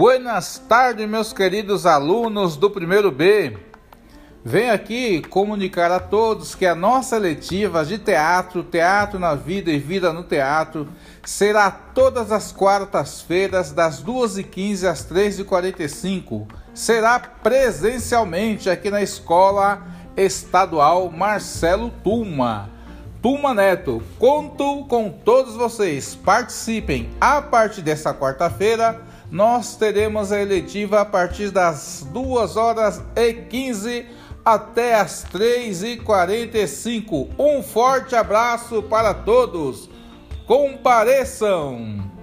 Buenas tardes, meus queridos alunos do primeiro B. Venho aqui comunicar a todos que a nossa letiva de teatro, Teatro na Vida e Vida no Teatro, será todas as quartas-feiras, das 2h15 às 3h45. Será presencialmente aqui na Escola Estadual Marcelo Tuma. Tuma Neto, conto com todos vocês. Participem a partir dessa quarta-feira nós teremos a eletiva a partir das 2 horas e 15 até as 3 e 45. Um forte abraço para todos. Compareçam!